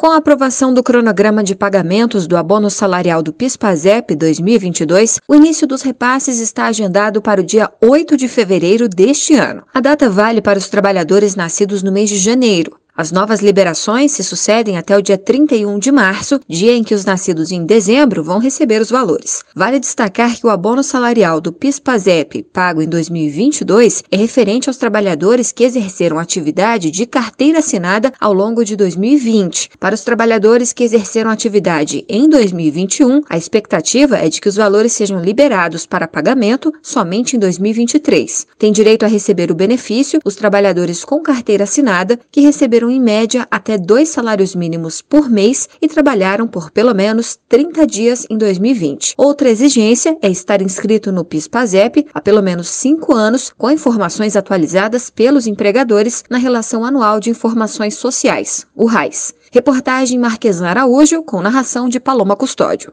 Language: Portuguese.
Com a aprovação do cronograma de pagamentos do abono salarial do PIS/PASEP 2022, o início dos repasses está agendado para o dia 8 de fevereiro deste ano. A data vale para os trabalhadores nascidos no mês de janeiro. As novas liberações se sucedem até o dia 31 de março, dia em que os nascidos em dezembro vão receber os valores. Vale destacar que o abono salarial do PIS/PASEP, pago em 2022, é referente aos trabalhadores que exerceram atividade de carteira assinada ao longo de 2020. Para os trabalhadores que exerceram atividade em 2021, a expectativa é de que os valores sejam liberados para pagamento somente em 2023. Tem direito a receber o benefício os trabalhadores com carteira assinada que receberam em média até dois salários mínimos por mês e trabalharam por pelo menos 30 dias em 2020. Outra exigência é estar inscrito no PIS/PASEP há pelo menos cinco anos, com informações atualizadas pelos empregadores na Relação Anual de Informações Sociais, o RAIS. Reportagem Marquesan Araújo, com narração de Paloma Custódio.